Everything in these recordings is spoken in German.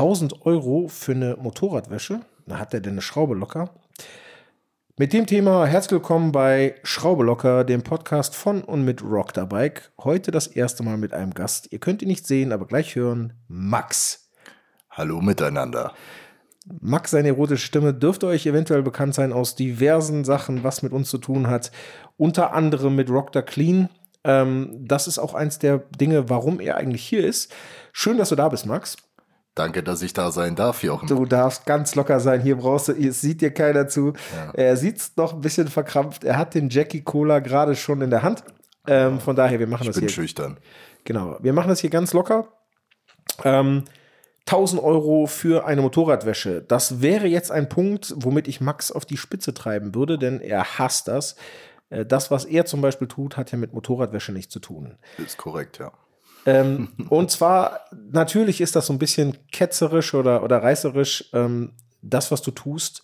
1000 Euro für eine Motorradwäsche. Da hat er denn eine Schraube locker. Mit dem Thema herzlich willkommen bei Schraube locker, dem Podcast von und mit Rock the Bike. Heute das erste Mal mit einem Gast. Ihr könnt ihn nicht sehen, aber gleich hören. Max. Hallo miteinander. Max, seine erotische Stimme dürfte euch eventuell bekannt sein aus diversen Sachen, was mit uns zu tun hat. Unter anderem mit Rock the Clean. Ähm, das ist auch eins der Dinge, warum er eigentlich hier ist. Schön, dass du da bist, Max. Danke, dass ich da sein darf, Jochen. Du darfst ganz locker sein. Hier brauchst du, es sieht dir keiner zu. Ja. Er sieht noch ein bisschen verkrampft. Er hat den Jackie Cola gerade schon in der Hand. Ähm, von daher, wir machen ich das bin hier. schüchtern. Genau, wir machen das hier ganz locker. Ähm, 1000 Euro für eine Motorradwäsche. Das wäre jetzt ein Punkt, womit ich Max auf die Spitze treiben würde, denn er hasst das. Äh, das, was er zum Beispiel tut, hat ja mit Motorradwäsche nichts zu tun. Ist korrekt, ja. Ähm, und zwar, natürlich ist das so ein bisschen ketzerisch oder, oder reißerisch. Ähm, das, was du tust,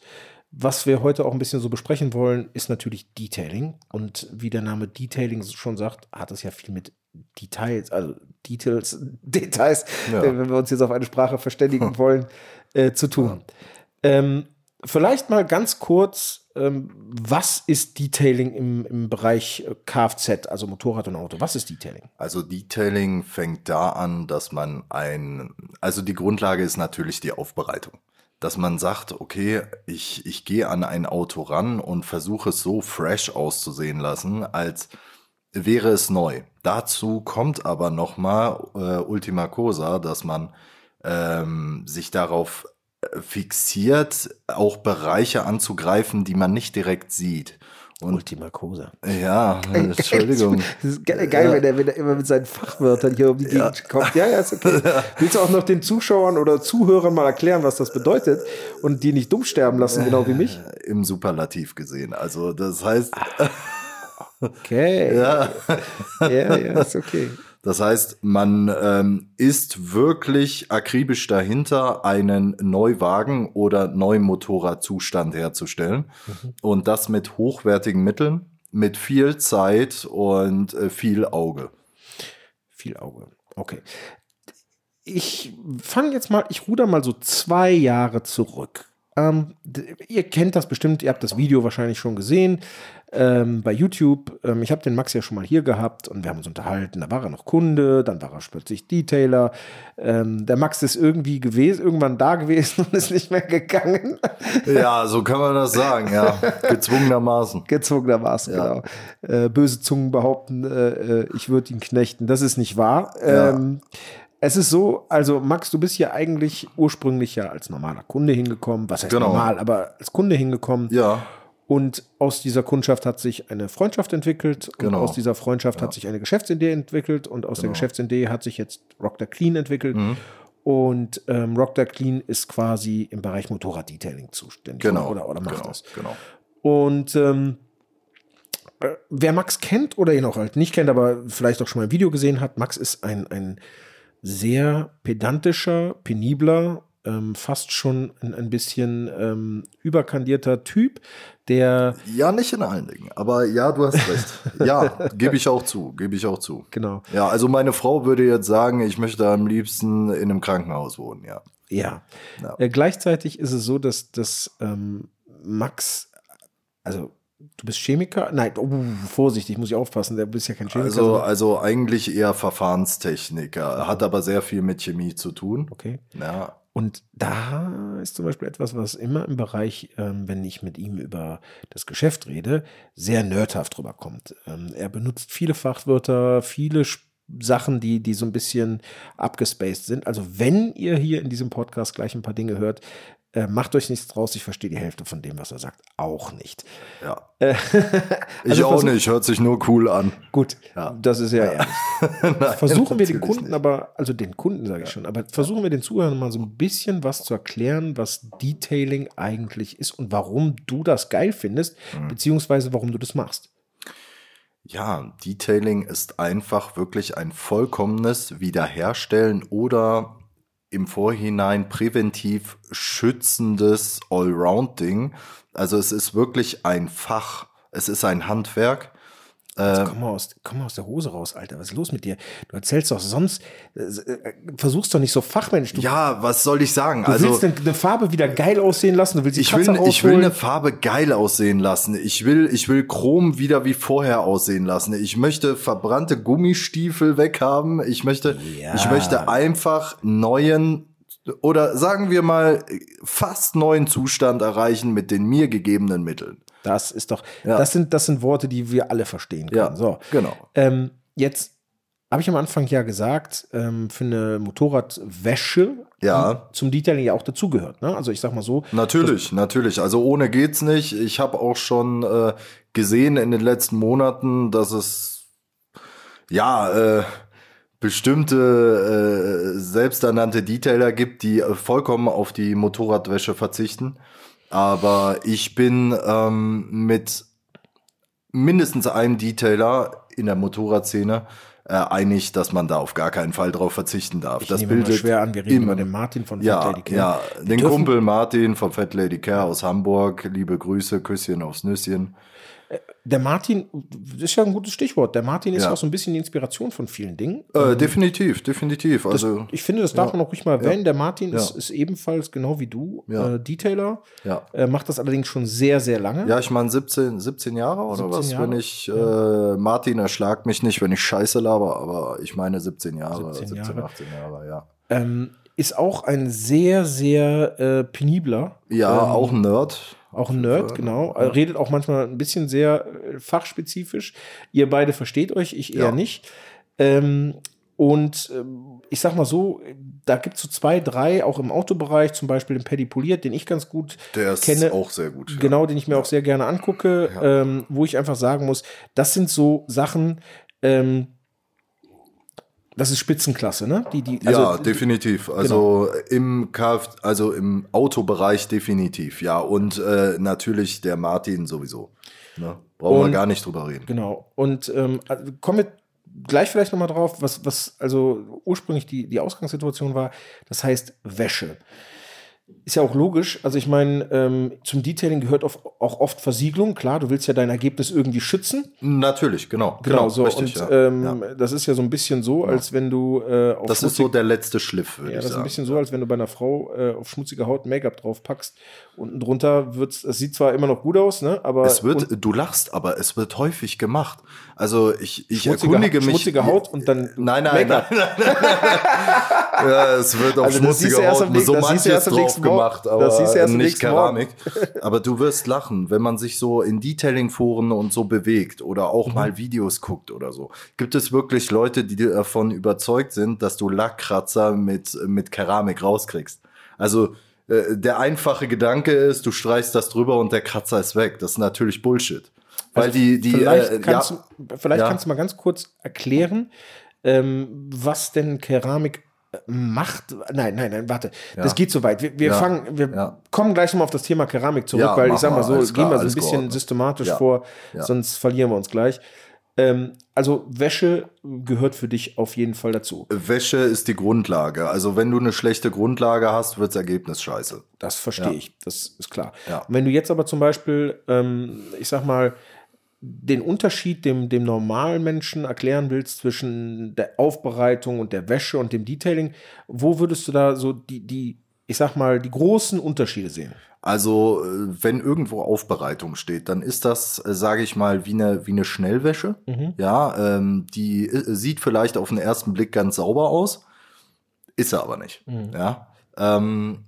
was wir heute auch ein bisschen so besprechen wollen, ist natürlich Detailing. Und wie der Name Detailing schon sagt, hat es ja viel mit Details, also Details, Details, ja. wenn wir uns jetzt auf eine Sprache verständigen wollen, äh, zu tun. Ähm, vielleicht mal ganz kurz, ähm, was ist Detailing im, im Bereich äh, Kfz, also Motorrad und Auto? Was ist Detailing? Also Detailing fängt da an, dass man ein, also die Grundlage ist natürlich die Aufbereitung. Dass man sagt, okay, ich, ich gehe an ein Auto ran und versuche es so fresh auszusehen lassen, als wäre es neu. Dazu kommt aber nochmal äh, Ultima Cosa, dass man ähm, sich darauf fixiert, auch Bereiche anzugreifen, die man nicht direkt sieht. Und Ultima Cosa. Ja, Entschuldigung. Das ist geil, ja. wenn, er, wenn er immer mit seinen Fachwörtern hier um die Gegend ja. kommt. Ja, ja, ist okay. Willst du auch noch den Zuschauern oder Zuhörern mal erklären, was das bedeutet und die nicht dumm sterben lassen, genau wie mich? Im Superlativ gesehen. Also, das heißt. Ah, okay. ja. ja, ja, ist okay. Das heißt, man ähm, ist wirklich akribisch dahinter, einen Neuwagen oder Neumotorradzustand herzustellen. Mhm. Und das mit hochwertigen Mitteln, mit viel Zeit und äh, viel Auge. Viel Auge. Okay. Ich fange jetzt mal, ich ruder mal so zwei Jahre zurück. Ähm, ihr kennt das bestimmt, ihr habt das Video wahrscheinlich schon gesehen ähm, bei YouTube. Ähm, ich habe den Max ja schon mal hier gehabt und wir haben uns unterhalten. Da war er noch Kunde, dann war er plötzlich Detailer. Ähm, der Max ist irgendwie gewesen, irgendwann da gewesen und ist nicht mehr gegangen. Ja, so kann man das sagen, ja. Gezwungenermaßen. Gezwungenermaßen, ja. genau. Äh, böse Zungen behaupten, äh, äh ich würde ihn knechten. Das ist nicht wahr. Ja. Es ist so, also Max, du bist ja eigentlich ursprünglich ja als normaler Kunde hingekommen. Was heißt genau. normal, aber als Kunde hingekommen. Ja. Und aus dieser Kundschaft hat sich eine Freundschaft entwickelt. Genau. Und aus dieser Freundschaft ja. hat sich eine Geschäftsidee entwickelt. Und aus genau. der Geschäftsidee hat sich jetzt Rock the Clean entwickelt. Mhm. Und ähm, Rock the Clean ist quasi im Bereich Motorrad-Detailing zuständig. Genau. Oder, oder macht genau. das. Genau. Und ähm, äh, wer Max kennt oder ihn auch halt nicht kennt, aber vielleicht auch schon mal ein Video gesehen hat, Max ist ein, ein sehr pedantischer, penibler, ähm, fast schon ein, ein bisschen ähm, überkandierter Typ, der. Ja, nicht in allen Dingen, aber ja, du hast recht. ja, gebe ich auch zu, gebe ich auch zu. Genau. Ja, also meine Frau würde jetzt sagen, ich möchte am liebsten in einem Krankenhaus wohnen, ja. Ja. ja. Äh, gleichzeitig ist es so, dass, dass ähm, Max, also Du bist Chemiker? Nein, oh, vorsichtig, muss ich aufpassen, du bist ja kein Chemiker. Also, also eigentlich eher Verfahrenstechniker, hat aber sehr viel mit Chemie zu tun. Okay. Ja. Und da ist zum Beispiel etwas, was immer im Bereich, ähm, wenn ich mit ihm über das Geschäft rede, sehr nerdhaft rüberkommt. Ähm, er benutzt viele Fachwörter, viele Sachen, die, die so ein bisschen abgespaced sind. Also wenn ihr hier in diesem Podcast gleich ein paar Dinge hört, äh, macht euch nichts draus, ich verstehe die Hälfte von dem, was er sagt, auch nicht. Ja. Äh, also ich auch nicht, hört sich nur cool an. Gut, ja. das ist ja, ja. ehrlich. Nein, versuchen wir den Kunden nicht. aber, also den Kunden sage ich schon, aber versuchen wir den Zuhörern mal so ein bisschen was zu erklären, was Detailing eigentlich ist und warum du das geil findest, mhm. beziehungsweise warum du das machst. Ja, Detailing ist einfach wirklich ein vollkommenes Wiederherstellen oder im Vorhinein präventiv schützendes Allround-Ding. Also es ist wirklich ein Fach, es ist ein Handwerk Äh, komm, mal aus, komm mal aus der Hose raus, Alter. Was ist los mit dir? Du erzählst doch sonst, äh, äh, versuchst doch nicht so fachmännisch. Du, ja, was soll ich sagen? du also willst eine, eine Farbe wieder geil aussehen lassen, du willst die ich will, ich will eine Farbe geil aussehen lassen. Ich will, ich will Chrom wieder wie vorher aussehen lassen. Ich möchte verbrannte Gummistiefel weghaben. Ich möchte, Ja. ich möchte einfach neuen oder sagen wir mal fast neuen Zustand erreichen mit den mir gegebenen Mitteln. Das ist doch, Ja. das sind, das sind Worte, die wir alle verstehen können. Ja, So. genau. Ähm, jetzt habe ich am Anfang ja gesagt, ähm, für eine Motorradwäsche, Ja. zum Detailing ja auch dazugehört. Ne? Also ich sag mal so, Natürlich, natürlich. Also ohne geht's nicht. Ich habe auch schon äh, gesehen in den letzten Monaten, dass es ja äh, bestimmte äh, selbsternannte Detailer gibt, die äh, vollkommen auf die Motorradwäsche verzichten. Aber ich bin ähm, mit mindestens einem Detailer in der Motorradszene äh, einig, dass man da auf gar keinen Fall drauf verzichten darf. ich das nehme mal bildet schwer an, wir reden immer- über den Martin von Fat ja, Lady Care. ja, den Kumpel Martin vom Fat Lady Care aus Hamburg. Liebe Grüße, Küsschen aufs Nüsschen. Der Martin, das ist ja ein gutes Stichwort. Der Martin ist Ja. auch so ein bisschen die Inspiration von vielen Dingen. Äh, definitiv, definitiv. Das, Also, ich finde, das darf ja, man auch ruhig mal erwähnen. Der Martin Ja. ist, ist ebenfalls genau wie du Ja. äh, Detailer. ja. Äh, macht das allerdings schon sehr, sehr lange. Ja, ich meine 17, 17 Jahre oder 17 was, Jahre? wenn ich, äh, Martin erschlagt mich nicht, wenn ich Scheiße laber, aber ich meine 17 Jahre, 17 17, Jahre. 18 Jahre, ja. Ähm, ist auch ein sehr, sehr äh, penibler. Ja, ähm, auch ein Nerd. Auch ein Nerd, genau. Äh, Redet auch manchmal ein bisschen sehr äh, fachspezifisch. Ihr beide versteht euch, ich eher Ja. nicht. Ähm, und ähm, ich sag mal so, da gibt es so zwei, drei, auch im Autobereich, zum Beispiel den Paddy Poliert, den ich ganz gut Der ist kenne. auch sehr gut. ja. Genau, den ich mir auch sehr gerne angucke, Ja. ähm, wo ich einfach sagen muss, das sind so Sachen, ähm, das ist Spitzenklasse, ne? Die, die, ja, also, definitiv. Also im Kf also im Autobereich definitiv, ja. Und äh, natürlich der Martin sowieso. Ne? Brauchen Und- wir gar nicht drüber reden. Genau. Und ähm, kommen wir gleich vielleicht nochmal drauf, was, was also ursprünglich die, die Ausgangssituation war. Das heißt Wäsche. Ist ja auch logisch. Also ich meine, ähm, zum Detailing gehört auch oft Versiegelung. Klar, du willst ja dein Ergebnis irgendwie schützen. Natürlich, genau. Genau, so. richtig, und ja. ähm, ja. das ist ja so ein bisschen so, als wenn du äh, auf Das ist so der letzte Schliff, würde Ja, ich das ist ein sagen. bisschen so, als wenn du bei einer Frau äh, auf schmutzige Haut Make-up drauf packst. Unten drunter wird's, es sieht zwar immer noch gut aus, ne? Aber Es wird, du lachst, aber es wird häufig gemacht. Also ich, ich schmutzige, erkundige mich. schmutzige Haut und dann Nein, nein, nein, nein, nein, nein. Ja, es wird auf Also das siehst du schmutzige erst Haut nächsten- so manches drauf gemacht, aber nicht Keramik. Aber du wirst lachen, wenn man sich so in Detailing-Foren und so bewegt oder auch Mhm. mal Videos guckt oder so. Gibt es wirklich Leute, die davon überzeugt sind, dass du Lackkratzer mit, mit Keramik rauskriegst? Also äh, der einfache Gedanke ist, du streichst das drüber und der Kratzer ist weg. Das ist natürlich Bullshit. Weil die, die, Also vielleicht, äh, kannst, ja, du, vielleicht Ja. kannst du mal ganz kurz erklären, ähm, was denn Keramik macht. Nein, nein, nein, warte. Das geht so weit. Wir, wir Ja. fangen, wir Ja. kommen gleich nochmal auf das Thema Keramik zurück, Ja, weil ich sag mal so, Alles gehen wir klar, so ein bisschen geordnet. systematisch Ja. vor, Ja. sonst verlieren wir uns gleich. Ähm, also Wäsche gehört für dich auf jeden Fall dazu. Wäsche ist die Grundlage. Also wenn du eine schlechte Grundlage hast, wirds Ergebnis scheiße. Das verstehe Ja. ich, das ist klar. Ja. Wenn du jetzt aber zum Beispiel, ähm, ich sag mal, den Unterschied dem, dem normalen Menschen erklären willst zwischen der Aufbereitung und der Wäsche und dem Detailing, wo würdest du da so die, die ich sag mal, die großen Unterschiede sehen? Also äh, wenn irgendwo Aufbereitung steht, dann ist das, sage ich mal, wie eine, wie eine Schnellwäsche. Ja, ähm, die äh, sieht vielleicht auf den ersten Blick ganz sauber aus, ist er aber nicht. Ja. Ähm,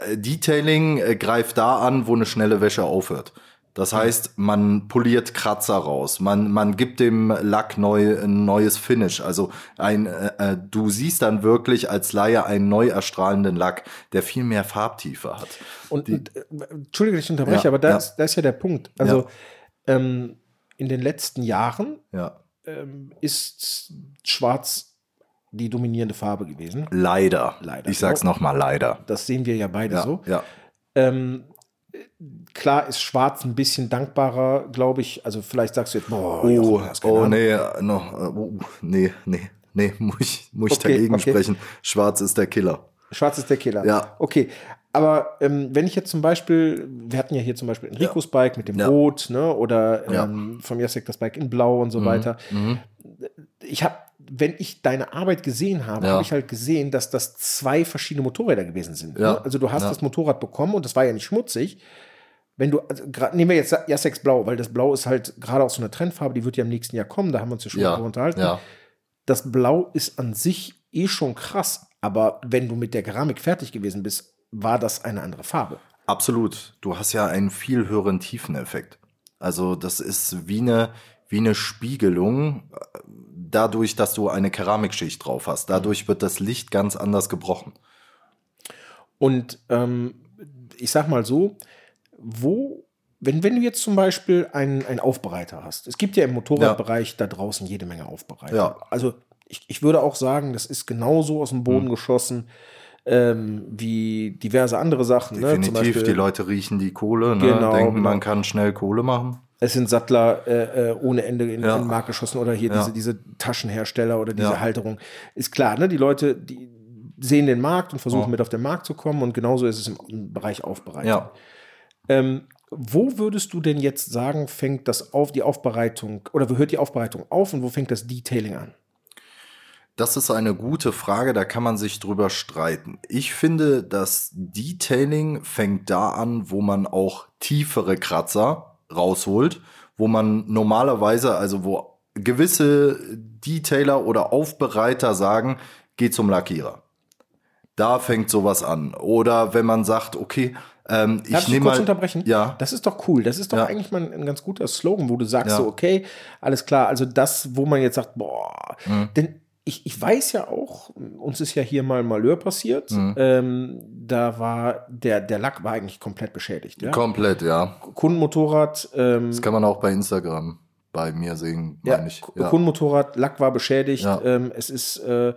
äh, Detailing äh, greift da an, wo eine schnelle Wäsche aufhört. Das heißt, man poliert Kratzer raus, man, man gibt dem Lack neu, ein neues Finish. Also ein, äh, äh, du siehst dann wirklich als Laie einen neu erstrahlenden Lack, der viel mehr Farbtiefe hat. Und, und äh, Entschuldige, dass ich unterbreche, Ja, aber da, ja. ist, da ist ja der Punkt. Also ähm, in den letzten Jahren Ja. ähm, ist Schwarz die dominierende Farbe gewesen. Leider. Leider. Ich sag's noch mal leider. Das sehen wir ja beide Ja, so. ja. Ähm, klar ist Schwarz ein bisschen dankbarer, glaube ich. Also vielleicht sagst du jetzt, boah, Oh, Jochen, oh nee, äh, oh, nee, nee, nee, muss ich, muss ich Okay, dagegen okay. sprechen. Schwarz ist der Killer. Schwarz ist der Killer. Ja. Okay, Aber ähm, wenn ich jetzt zum Beispiel, wir hatten ja hier zum Beispiel Enricos Ja. Bike mit dem Ja. Rot, ne, oder Ja. ähm, vom Jacek das Bike in Blau und so weiter. Ich habe, wenn ich deine Arbeit gesehen habe, Ja. habe ich halt gesehen, dass das zwei verschiedene Motorräder gewesen sind. Ja. Ne? Also du hast Ja. das Motorrad bekommen und das war ja nicht schmutzig. Wenn du, also, grad- nehmen wir jetzt Jaseks Blau, weil das Blau ist halt gerade auch so eine Trendfarbe, die wird ja im nächsten Jahr kommen, da haben wir uns ja schon drüber unterhalten. ja. Das Blau ist an sich eh schon krass, aber wenn du mit der Keramik fertig gewesen bist, war das eine andere Farbe. Absolut. Du hast ja einen viel höheren Tiefeneffekt. Also das ist wie eine, wie eine Spiegelung, dadurch, dass du eine Keramikschicht drauf hast. Dadurch wird das Licht ganz anders gebrochen. Und ähm, ich sag mal so, wo, wenn, wenn du jetzt zum Beispiel einen, einen Aufbereiter hast, es gibt ja im Motorradbereich da draußen jede Menge Aufbereiter. Ja. Also ich, ich würde auch sagen, das ist genauso aus dem Boden Mhm. geschossen ähm, wie diverse andere Sachen. Ne? Definitiv, Beispiel, die Leute riechen die Kohle, ne? Genau, denken, genau. man kann schnell Kohle machen. Es sind Sattler äh, äh, ohne Ende in, Ja. den Markt geschossen oder hier Ja. diese, diese Taschenhersteller oder diese Ja. Halterung. Ist klar, ne? Die Leute, die sehen den Markt und versuchen Ja. mit auf den Markt zu kommen und genauso ist es im, im Bereich Aufbereitung. Ähm, wo würdest du denn jetzt sagen, fängt das auf die Aufbereitung oder wo hört die Aufbereitung auf und wo fängt das Detailing an? Das ist eine gute Frage, da kann man sich drüber streiten. Ich finde, das Detailing fängt da an, wo man auch tiefere Kratzer rausholt, wo man normalerweise, also wo gewisse Detailer oder Aufbereiter sagen, geh zum Lackierer. Da fängt sowas an. Oder wenn man sagt, okay, ähm, ich Darf ich nehme kurz mal. unterbrechen? Ja. Das ist doch cool. Das ist doch Ja. eigentlich mal ein, ein ganz guter Slogan, wo du sagst Ja. so, okay, alles klar. Also das, wo man jetzt sagt, boah, Mhm. denn ich, ich weiß ja auch, uns ist ja hier mal ein Malheur passiert. Mhm. Ähm, da war der, der Lack war eigentlich komplett beschädigt. Ja? Komplett, ja. Kundenmotorrad, ähm, Das kann man auch bei Instagram bei mir sehen, ja, meine ich. K- Kundenmotorrad, Lack war beschädigt. Ja. Ähm, es ist, äh,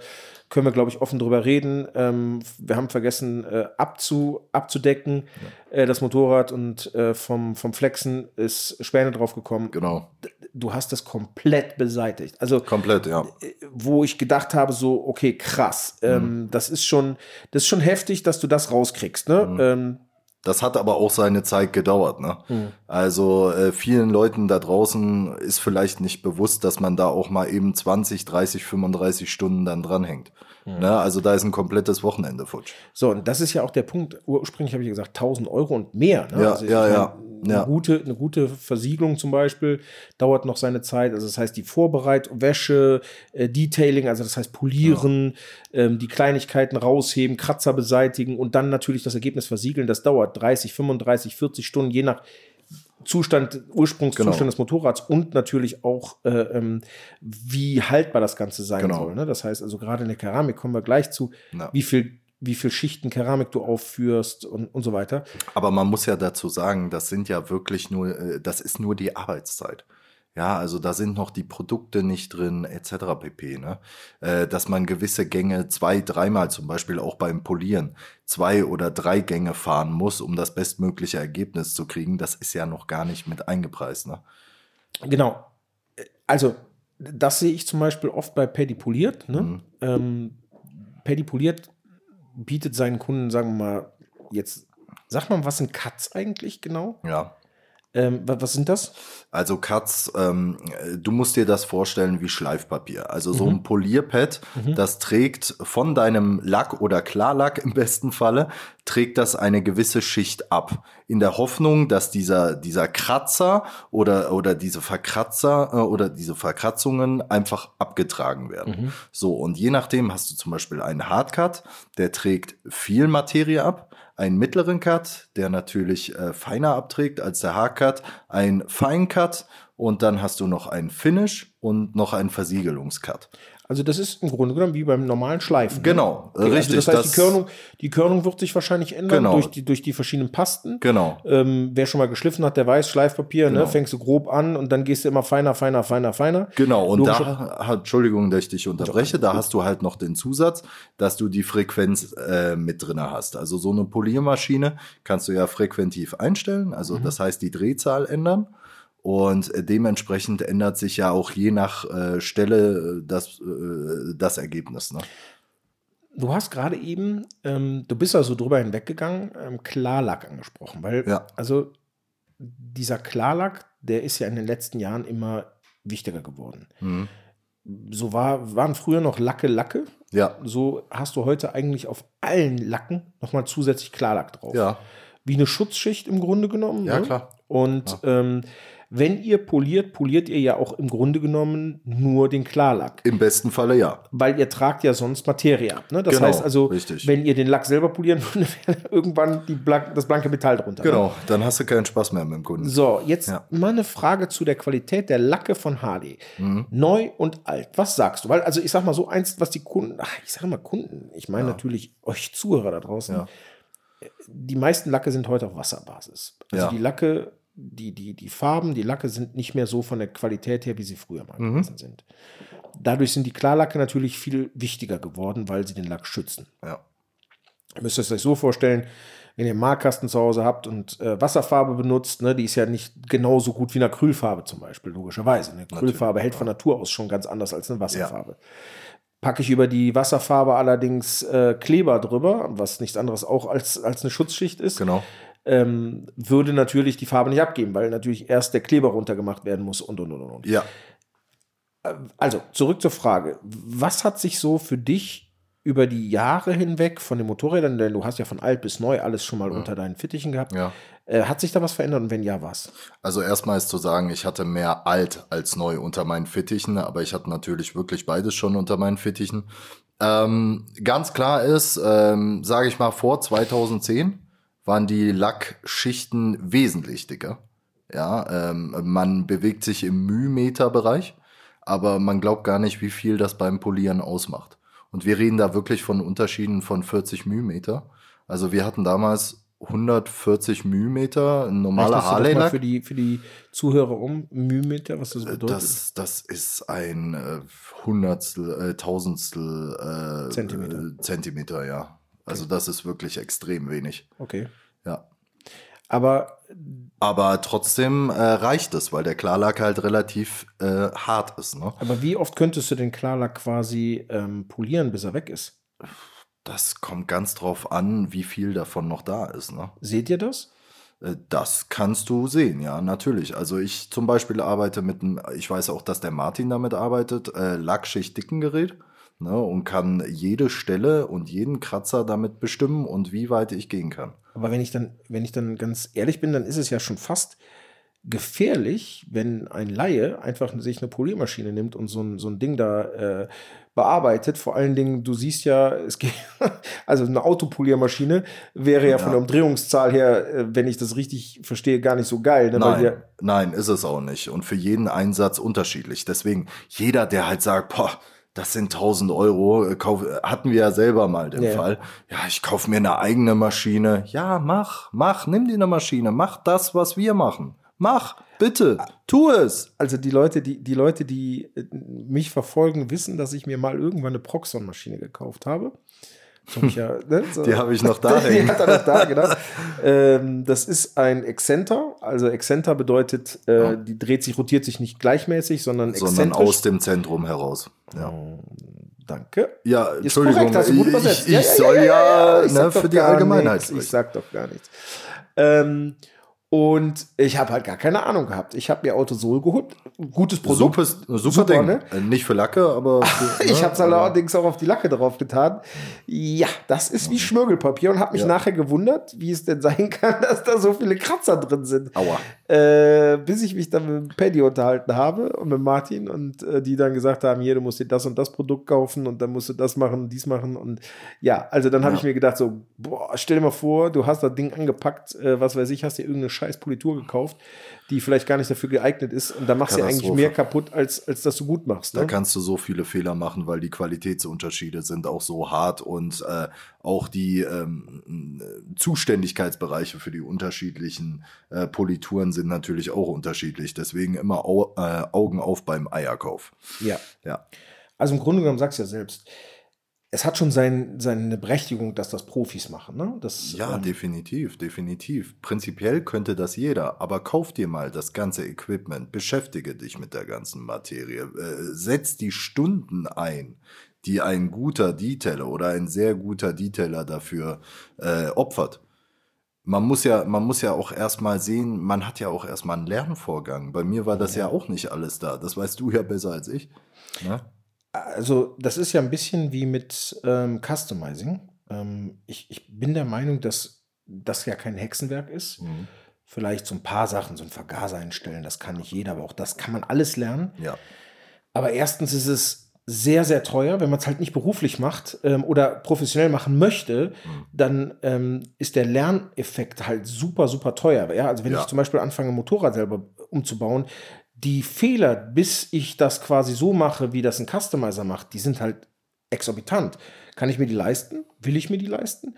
können wir glaube ich offen drüber reden. Ähm, wir haben vergessen äh, abzu, abzudecken äh, das Motorrad und äh, vom, vom Flexen ist Späne drauf gekommen. Genau. Du hast das komplett beseitigt. Also Komplett, ja. wo ich gedacht habe, so, okay, krass, Mhm. ähm, das ist schon, das ist schon heftig, dass du das rauskriegst, ne? Mhm. Das hat aber auch seine Zeit gedauert. Ne? Also äh, vielen Leuten da draußen ist vielleicht nicht bewusst, dass man da auch mal eben 20, 30, 35 Stunden dann dranhängt. Ne? Also da ist ein komplettes Wochenende futsch. so, und das ist ja auch der Punkt. Ursprünglich habe ich gesagt, 1000 Euro und mehr. Ne? Ja, ich ja, meine, ja, Eine, ja. Gute, eine gute Versiegelung zum Beispiel dauert noch seine Zeit. Also das heißt, die Vorbereitung, Wäsche, äh, Detailing, also das heißt Polieren, ähm, die Kleinigkeiten rausheben, Kratzer beseitigen und dann natürlich das Ergebnis versiegeln. Das dauert 30, 35, 40 Stunden, je nach Zustand, Ursprungszustand Genau. des Motorrads und natürlich auch, äh, ähm, wie haltbar das Ganze sein Genau. soll. Ne? Das heißt also gerade in der Keramik kommen wir gleich zu, Ja. wie viel wie viel Schichten Keramik du aufführst und, und so weiter. Aber man muss ja dazu sagen, das sind ja wirklich nur, äh, das ist nur die Arbeitszeit. Ja, also da sind noch die Produkte nicht drin, etc. pp. Ne? Äh, dass man gewisse Gänge zwei, dreimal zum Beispiel auch beim Polieren zwei oder drei Gänge fahren muss, um das bestmögliche Ergebnis zu kriegen, das ist ja noch gar nicht mit eingepreist. Ne? Genau. Also, das sehe ich zum Beispiel oft bei Paddy Poliert. Ne? Mhm. Ähm, Paddy Poliert bietet seinen Kunden, sagen wir mal, jetzt, sag mal, was sind Cuts eigentlich genau? Ja. Ähm, wa- was sind das? Also Cuts, ähm, du musst dir das vorstellen wie Schleifpapier. Also so ein Polierpad, das trägt von deinem Lack oder Klarlack im besten Falle, trägt das eine gewisse Schicht ab. In der Hoffnung, dass dieser, dieser Kratzer oder, oder diese Verkratzer äh, oder diese Verkratzungen einfach abgetragen werden. So, und je nachdem hast du zum Beispiel einen Hardcut, der trägt viel Materie ab einen mittleren Cut, der natürlich äh, feiner abträgt als der Haarcut, ein Feincut und dann hast du noch einen Finish und noch einen Versiegelungscut. Also, das ist im Grunde genommen wie beim normalen Schleifen. ne? Genau, Okay, richtig. Also das heißt, das- die, Körnung, die Körnung wird sich wahrscheinlich ändern Genau. durch, die, durch die verschiedenen Pasten. Genau. Ähm, wer schon mal geschliffen hat, der weiß, Schleifpapier, ne, Genau. fängst du grob an und dann gehst du immer feiner, feiner, feiner, feiner. Genau, und Logische- da, hat, Entschuldigung, dass ich dich unterbreche, da hast du halt noch den Zusatz, dass du die Frequenz äh, mit drinne hast. Also so eine Poliermaschine kannst du ja frequentiv einstellen, also Mhm. das heißt die Drehzahl ändern. Und äh, dementsprechend ändert sich ja auch je nach äh, Stelle äh, das, äh, das Ergebnis. Ne? du hast gerade eben, ähm, du bist also drüber hinweggegangen, ähm, Klarlack angesprochen, weil Ja. also dieser Klarlack, der ist ja in den letzten Jahren immer wichtiger geworden. Mhm. So war, waren früher noch Lacke, Lacke. Ja, So hast du heute eigentlich auf allen Lacken nochmal zusätzlich Klarlack drauf. ja, Wie eine Schutzschicht im Grunde genommen. Ja, ne? klar. Und ähm, wenn ihr poliert, poliert ihr ja auch im Grunde genommen nur den Klarlack. im besten Falle ja. Weil ihr tragt ja sonst Materie ab. Ne? Das Genau, heißt also, richtig. wenn ihr den Lack selber polieren würdet, wäre irgendwann blank, das blanke Metall drunter. Ne? Genau, dann hast du keinen Spaß mehr mit dem Kunden. So, jetzt Ja. mal eine Frage zu der Qualität der Lacke von Harley. Mhm. Neu und alt. Was sagst du? Weil, also ich sag mal so eins, was die Kunden, ach, ich sage mal Kunden, ich meine natürlich euch Zuhörer da draußen. Ja. Die meisten Lacke sind heute auf Wasserbasis. Also Ja. die Lacke, die, die, die Farben, die Lacke sind nicht mehr so von der Qualität her, wie sie früher mal Mhm. gewesen sind. Dadurch sind die Klarlacke natürlich viel wichtiger geworden, weil sie den Lack schützen. Ja. Ihr müsst es euch so vorstellen, wenn ihr einen Malkasten zu Hause habt und äh, Wasserfarbe benutzt, ne, die ist ja nicht genauso gut wie eine Acrylfarbe zum Beispiel, logischerweise. Eine Acrylfarbe hält von Natur aus schon ganz anders als eine Wasserfarbe. Packe ich über die Wasserfarbe allerdings äh, Kleber drüber, was nichts anderes auch als, als eine Schutzschicht ist, Genau. Ähm, würde natürlich die Farbe nicht abgeben, weil natürlich erst der Kleber runtergemacht werden muss und und und und. Ja. Also, zurück zur Frage. Was hat sich so für dich über die Jahre hinweg von den Motorrädern, denn du hast ja von alt bis neu alles schon mal unter deinen Fittichen gehabt, Ja. äh, hat sich da was verändert und wenn ja, was? Also erstmal ist zu sagen, ich hatte mehr alt als neu unter meinen Fittichen, aber ich hatte natürlich wirklich beides schon unter meinen Fittichen. Ähm, ganz klar ist, ähm, sage ich mal, vor 2010 waren die Lackschichten wesentlich dicker. Ja, ähm, man bewegt sich im Mühmeterbereich, aber man glaubt gar nicht, wie viel das beim Polieren ausmacht. Und wir reden da wirklich von Unterschieden von 40 Mühmeter. Also wir hatten damals 140 Mühmeter, ein normaler Harley-Lack. für die, für die Zuhörer um, Mühmeter, was das bedeutet? Das, das ist ein äh, Hundertstel, äh, Tausendstel äh, Zentimeter. Zentimeter, ja. Also das ist wirklich extrem wenig. okay. Ja. Aber Aber trotzdem äh, reicht es, weil der Klarlack halt relativ äh, hart ist. Ne? Aber wie oft könntest du den Klarlack quasi ähm, polieren, bis er weg ist? Das kommt ganz drauf an, wie viel davon noch da ist. Ne? Seht ihr das? Äh, Das kannst du sehen, ja, natürlich. Also ich zum Beispiel arbeite mit einem, ich weiß auch, dass der Martin damit arbeitet, äh, Lackschicht-Dickengerät ne, und kann jede Stelle und jeden Kratzer damit bestimmen und wie weit ich gehen kann. Aber wenn ich dann, wenn ich dann ganz ehrlich bin, dann ist es ja schon fast gefährlich, wenn ein Laie einfach sich eine Poliermaschine nimmt und so ein, so ein Ding da äh, bearbeitet. Vor allen Dingen, du siehst ja, es geht, also eine Autopoliermaschine wäre ja, von der Umdrehungszahl her, äh, wenn ich das richtig verstehe, gar nicht so geil. Ne? Nein, nein, ist es auch nicht. Und für jeden Einsatz unterschiedlich. Deswegen, jeder, der halt sagt, boah, das sind 1000 Euro, äh, kauf, äh, hatten wir ja selber mal den Ja. Fall. Ja, ich kaufe mir eine eigene Maschine. Ja, mach, mach, nimm dir eine Maschine, mach das, was wir machen. Mach, bitte, tu es. also die Leute, die, die Leute, die äh, mich verfolgen, wissen, dass ich mir mal irgendwann eine Proxon-Maschine gekauft habe. Ich ja, ne, so. Die habe ich noch da Die hat er noch da, genau. ähm, das ist ein Exzenter. Also Exzenter bedeutet, äh, die dreht sich, rotiert sich nicht gleichmäßig, sondern sondern exzentrisch. aus dem Zentrum heraus. Ja, Danke. ja Entschuldigung, korrekt, ich, übersetzt. ich soll ja, ich ne, für die Allgemeinheit nichts. Ich sag doch gar nichts. Ähm, und ich habe halt gar keine Ahnung gehabt. Ich habe mir Autosol geholt. Gutes Produkt. Super, super, Super, Ding. ne? Nicht für Lacke, aber für, Ich ne, habe es allerdings auch auf die Lacke drauf getan. Ja, das ist wie Schmirgelpapier und habe mich Ja. nachher gewundert, wie es denn sein kann, dass da so viele Kratzer drin sind. Aua. Äh, bis ich mich dann mit Paddy unterhalten habe und mit Martin und äh, die dann gesagt haben, hier, du musst dir das und das Produkt kaufen und dann musst du das machen und dies machen und ja, also dann habe Ja. ich mir gedacht so, boah, stell dir mal vor, du hast das Ding angepackt, äh, was weiß ich, hast dir irgendeine scheiß Politur gekauft, die vielleicht gar nicht dafür geeignet ist und dann machst du ja eigentlich mehr kaputt, als, als dass du gut machst. Da Ne? kannst du so viele Fehler machen, weil die Qualitätsunterschiede sind auch so hart und äh, auch die ähm, äh, Zuständigkeitsbereiche für die unterschiedlichen äh, Polituren sind natürlich auch unterschiedlich. Deswegen immer au äh, Augen auf beim Eierkauf. Ja. Ja, Also im Grunde genommen sagst du ja selbst, es hat schon sein, seine Berechtigung, dass das Profis machen. Ne? Das, ja ähm, definitiv, definitiv. Prinzipiell könnte das jeder, aber kauf dir mal das ganze Equipment, beschäftige dich mit der ganzen Materie, äh, setz die Stunden ein die ein guter Detailer oder ein sehr guter Detailer dafür äh, opfert. Man muss ja, man muss ja auch erstmal sehen, man hat ja auch erstmal einen Lernvorgang. Bei mir war das ja. ja auch nicht alles da. Das weißt du ja besser als ich. Ne? Also, das ist ja ein bisschen wie mit ähm, Customizing. Ähm, ich, ich bin der Meinung, dass das ja kein Hexenwerk ist. Mhm. Vielleicht so ein paar Sachen, so ein Vergaser einstellen, das kann nicht jeder, aber auch das kann man alles lernen. Ja. Aber erstens ist es sehr, sehr teuer. Wenn man es halt nicht beruflich macht ähm, oder professionell machen möchte, mhm. dann ähm, ist der Lerneffekt halt super, super teuer. Ja? Also wenn ja. ich zum Beispiel anfange, ein Motorrad selber umzubauen, die Fehler, bis ich das quasi so mache, wie das ein Customizer macht, die sind halt exorbitant. Kann ich mir die leisten? Will ich mir die leisten?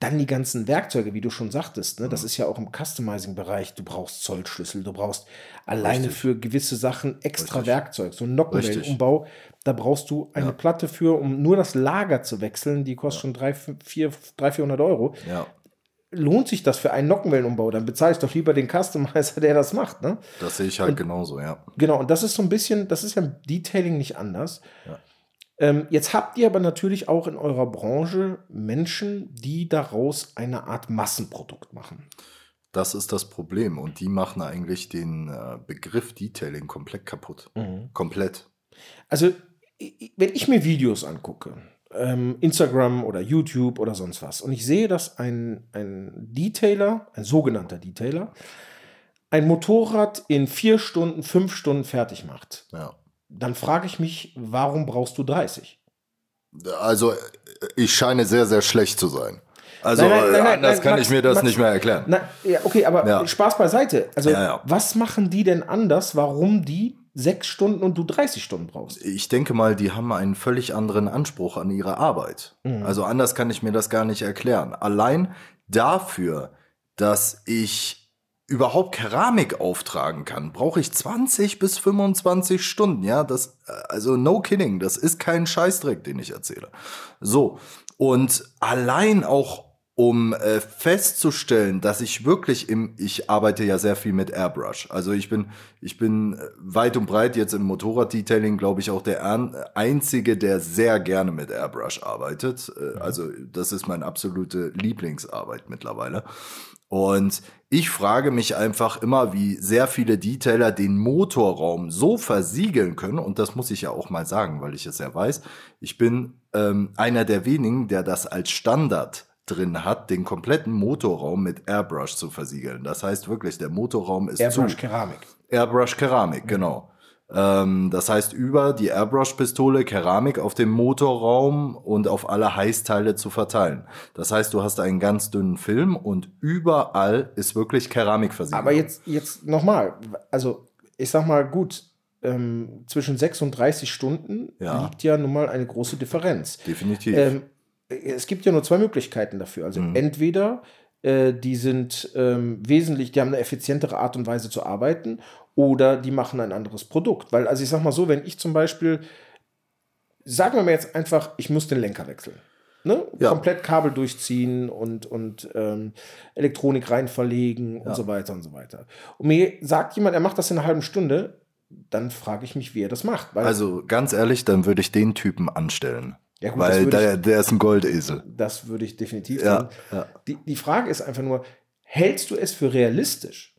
Dann die ganzen Werkzeuge, wie du schon sagtest, ne? das mhm. ist ja auch im Customizing-Bereich. Du brauchst Zollschlüssel, du brauchst alleine Richtig. für gewisse Sachen extra Richtig. Werkzeug. So ein Nockenwellenumbau, da brauchst du eine ja. Platte für, um nur das Lager zu wechseln. Die kostet ja. schon 300, 400 Euro. Ja. Lohnt sich das für einen Nockenwellenumbau? Dann bezahle ich doch lieber den Customizer, der das macht. Ne? Das sehe ich halt und, genauso, ja. Genau, und das ist so ein bisschen, das ist ja im Detailing nicht anders. Ja. Ähm, jetzt habt ihr aber natürlich auch in eurer Branche Menschen, die daraus eine Art Massenprodukt machen. Das ist das Problem und die machen eigentlich den äh, Begriff Detailing komplett kaputt. Mhm. Komplett. Also, wenn ich mir Videos angucke, ähm, Instagram oder YouTube oder sonst was, und ich sehe, dass ein, ein Detailer, ein sogenannter Detailer, ein Motorrad in vier Stunden, fünf Stunden fertig macht. Ja dann frage ich mich, warum brauchst du 30? Also, ich scheine sehr, sehr schlecht zu sein. Also, nein, nein, nein, anders kann Max, ich mir das Max, nicht mehr erklären. Na, ja, okay, aber ja. Spaß beiseite. Also, ja, was machen die denn anders, warum die sechs Stunden und du 30 Stunden brauchst? Ich denke mal, die haben einen völlig anderen Anspruch an ihre Arbeit. Mhm. Also, anders kann ich mir das gar nicht erklären. Allein dafür, dass ich überhaupt Keramik auftragen kann, brauche ich 20 bis 25 Stunden. Ja, das, äh, also no kidding, das ist kein Scheißdreck, den ich erzähle. So. Und allein auch um äh, festzustellen, dass ich wirklich im, ich arbeite ja sehr viel mit Airbrush. Also ich bin, ich bin äh, weit und breit jetzt im Motorrad-Detailing, glaube ich, auch der einzige, der sehr gerne mit Airbrush arbeitet. Äh, mhm. Also das ist meine absolute Lieblingsarbeit mittlerweile. Und ich frage mich einfach immer, wie sehr viele Detailer den Motorraum so versiegeln können. Und das muss ich ja auch mal sagen, weil ich es ja weiß. Ich bin ähm, einer der wenigen, der das als Standard drin hat, den kompletten Motorraum mit Airbrush zu versiegeln. Das heißt wirklich, der Motorraum ist Airbrush zu. Keramik. Airbrush Keramik, mhm. genau. Ähm, das heißt, über die Airbrush-Pistole Keramik auf dem Motorraum und auf alle Heißteile zu verteilen. Das heißt, du hast einen ganz dünnen Film und überall ist wirklich Keramik versiegelt. Aber jetzt, jetzt nochmal, also ich sag mal, gut, ähm, zwischen 6 und 30 Stunden ja. liegt ja nun mal eine große Differenz. Definitiv. Ähm, es gibt ja nur zwei Möglichkeiten dafür. Also mhm. entweder äh, die sind ähm, wesentlich, die haben eine effizientere Art und Weise zu arbeiten oder die machen ein anderes Produkt. Weil, also ich sag mal so, wenn ich zum Beispiel, sagen wir mal jetzt einfach, ich muss den Lenker wechseln. Ne? Ja. Komplett Kabel durchziehen und, und ähm, Elektronik rein verlegen ja. und so weiter und so weiter. Und mir sagt jemand, er macht das in einer halben Stunde, dann frage ich mich, wie er das macht. also ganz ehrlich, dann würde ich den Typen anstellen. Ja, gut, Weil der, ich, der ist ein Goldesel. Das würde ich definitiv ja, ja. Die, die Frage ist einfach nur, hältst du es für realistisch?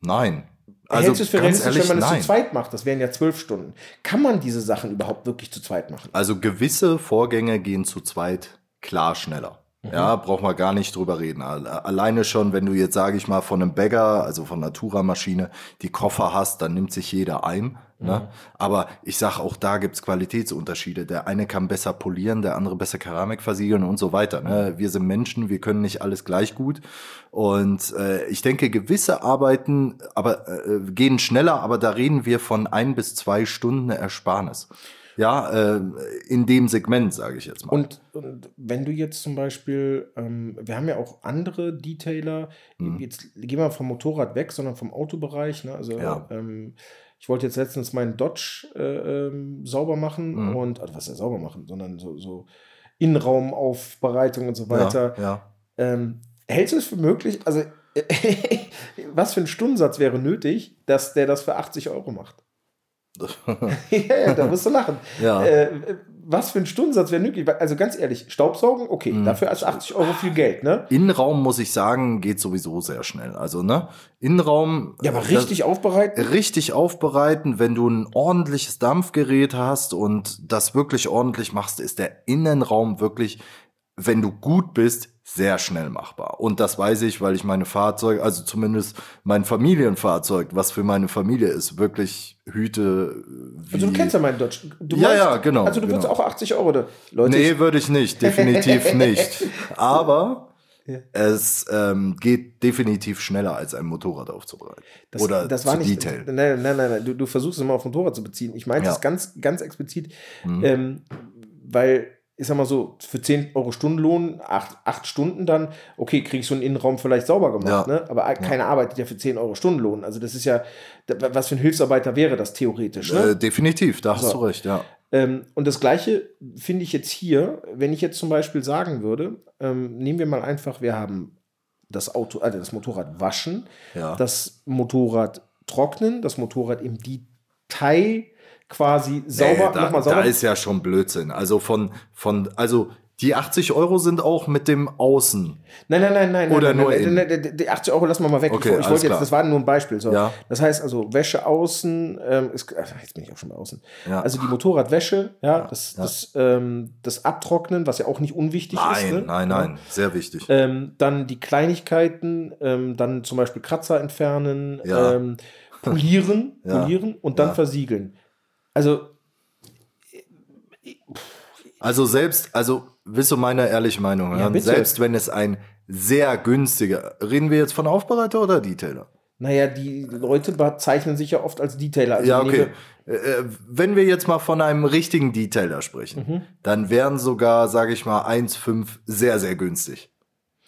Nein. Also Hältst du es für realistisch, ehrlich, wenn man es zu zweit macht? Das wären ja zwölf Stunden. Kann man diese Sachen überhaupt wirklich zu zweit machen? Also gewisse Vorgänge gehen zu zweit klar schneller. Mhm. Ja, braucht man gar nicht drüber reden. Alleine schon, wenn du jetzt, sage ich mal, von einem Bagger, also von Natura-Maschine, die Koffer hast, dann nimmt sich jeder ein. Ne? Mhm. Aber ich sage, auch da gibt's Qualitätsunterschiede. Der eine kann besser polieren, der andere besser Keramik versiegeln und so weiter. Ne? Wir sind Menschen, wir können nicht alles gleich gut. Und äh, ich denke, gewisse Arbeiten aber äh, gehen schneller, aber da reden wir von ein bis zwei Stunden Ersparnis. Ja, äh, in dem Segment, sage ich jetzt mal. Und, und, wenn du jetzt zum Beispiel, ähm, wir haben ja auch andere Detailer, mhm. jetzt gehen wir vom Motorrad weg, sondern vom Autobereich. Ne? Also ja. ähm, ich wollte jetzt letztens meinen Dodge äh, ähm, sauber machen mhm. und, also was ja sauber machen, sondern so, so Innenraumaufbereitung und so weiter. Ja, ja. Ähm, hältst du es für möglich, also was für ein Stundensatz wäre nötig, dass der das für 80 Euro macht? ja, da musst du lachen. Ja. Äh, was für ein Stundensatz wäre nötig? Also ganz ehrlich, Staubsaugen, okay, Mhm. dafür ist 80 Euro viel Geld, ne? Innenraum, muss ich sagen, geht sowieso sehr schnell. Also, ne? Innenraum. Ja, aber äh, richtig aufbereiten? das- richtig aufbereiten, wenn du ein ordentliches Dampfgerät hast und das wirklich ordentlich machst, ist der Innenraum wirklich, wenn du gut bist, sehr schnell machbar. Und das weiß ich, weil ich meine Fahrzeuge, also zumindest mein Familienfahrzeug, was für meine Familie ist, wirklich hüte. Wie Also du kennst ja meinen Dodge. Du Ja, ja, genau, Also du würdest genau. auch 80 Euro, da- Leute. Nee, würde ich nicht, definitiv nicht. Aber Ja. es ähm, geht definitiv schneller, als ein Motorrad aufzubereiten. Das, Oder das war zu nicht. Detail. Nein, nein, nein, nein. Du, du versuchst es immer auf Motorrad zu beziehen. Ich meinte Ja. es ganz, ganz explizit, Mhm. ähm, weil ich sag mal so, für 10 Euro Stundenlohn, 8, acht Stunden dann, okay, krieg ich so einen Innenraum vielleicht sauber gemacht, Ja. ne? aber keiner arbeitet ja für 10 Euro Stundenlohn. Also das ist ja, was für ein Hilfsarbeiter wäre das theoretisch. Ne? Äh, definitiv, da hast So. du recht, ja. Ähm, und das Gleiche finde ich jetzt hier, wenn ich jetzt zum Beispiel sagen würde, ähm, nehmen wir mal einfach, wir haben das Auto, also das Motorrad waschen, Ja. das Motorrad trocknen, das Motorrad im Detail quasi sauber, Nee, da, nochmal da sauber. ist ja schon Blödsinn. Also von, von, also die 80 Euro sind auch mit dem Außen. nein, nein, nein, nein. Oder nein, nur nein, nein, nein, die- Die 80 Euro lassen wir mal weg. Okay, ich wollte jetzt, das war nur ein Beispiel. So. Ja. Das heißt also, Wäsche außen, ähm, ist, ach, jetzt bin ich auch schon außen. Ja. Also die Motorradwäsche, ja, das, ja. Das, ähm, das Abtrocknen, was ja auch nicht unwichtig ist. Nein, Ne? nein, nein, sehr wichtig. Ähm, dann die Kleinigkeiten, ähm, dann zum Beispiel Kratzer entfernen, ähm, polieren, polieren und dann versiegeln. Also, Also selbst, also willst du meine ehrliche Meinung bitte. selbst wenn es ein sehr günstiger, reden wir jetzt von Aufbereiter oder Detailer? naja, die Leute bezeichnen sich ja oft als Detailer. Also ja, okay. nehmen- Äh, wenn wir jetzt mal von einem richtigen Detailer sprechen, Mhm. dann wären sogar, sage ich mal, 1,5 sehr, sehr günstig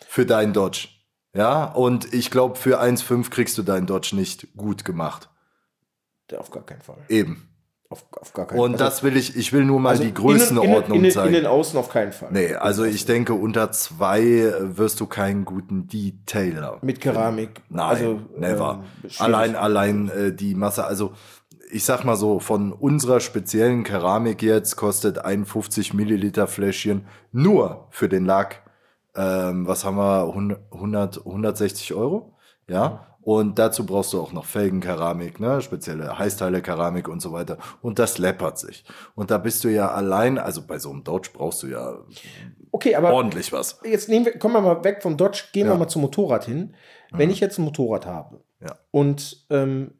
für deinen Dodge. Ja, und ich glaube, für 1,5 kriegst du deinen Dodge nicht gut gemacht. Auf gar keinen Fall. Eben. Auf, auf gar keinen Und also- das will ich, ich will nur mal also die Größenordnung innen, zeigen. Innen, außen auf keinen Fall. Nee, also ich denke, unter zwei äh, wirst du keinen guten Detailer. Mit Keramik. Nein, also, never. ähm, allein, allein äh, die Masse, also ich sag mal so, von unserer speziellen Keramik jetzt kostet ein 50 Milliliter Fläschchen nur für den Lack, ähm, was haben wir, 100, 160 Euro, ja. Und dazu brauchst du auch noch Felgenkeramik, ne, spezielle Heißteile-Keramik und so weiter. Und das läppert sich. Und da bist du ja allein, also bei so einem Dodge brauchst du ja Okay, aber ordentlich was. jetzt nehmen wir, kommen wir mal weg vom Dodge, gehen Ja. wir mal zum Motorrad hin. Wenn ich jetzt ein Motorrad habe Ja. und ähm,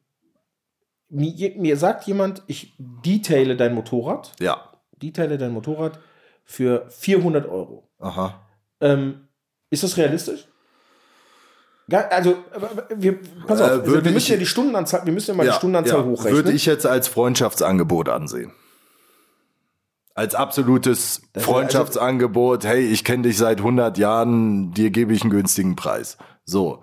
mir, mir sagt jemand, ich detaile dein Motorrad, Ja. detaile dein Motorrad für 400 Euro. Aha. Ähm, ist das realistisch? Ja, also, wir, pass auf, Äh, also, wir müssen ich- ja die Stundenanzahl, wir müssen ja mal die Stundenanzahl hochrechnen. Würde ich jetzt als Freundschaftsangebot ansehen. Als absolutes Das- Freundschaftsangebot, hey, ich kenne dich seit 100 Jahren, dir gebe ich einen günstigen Preis. So,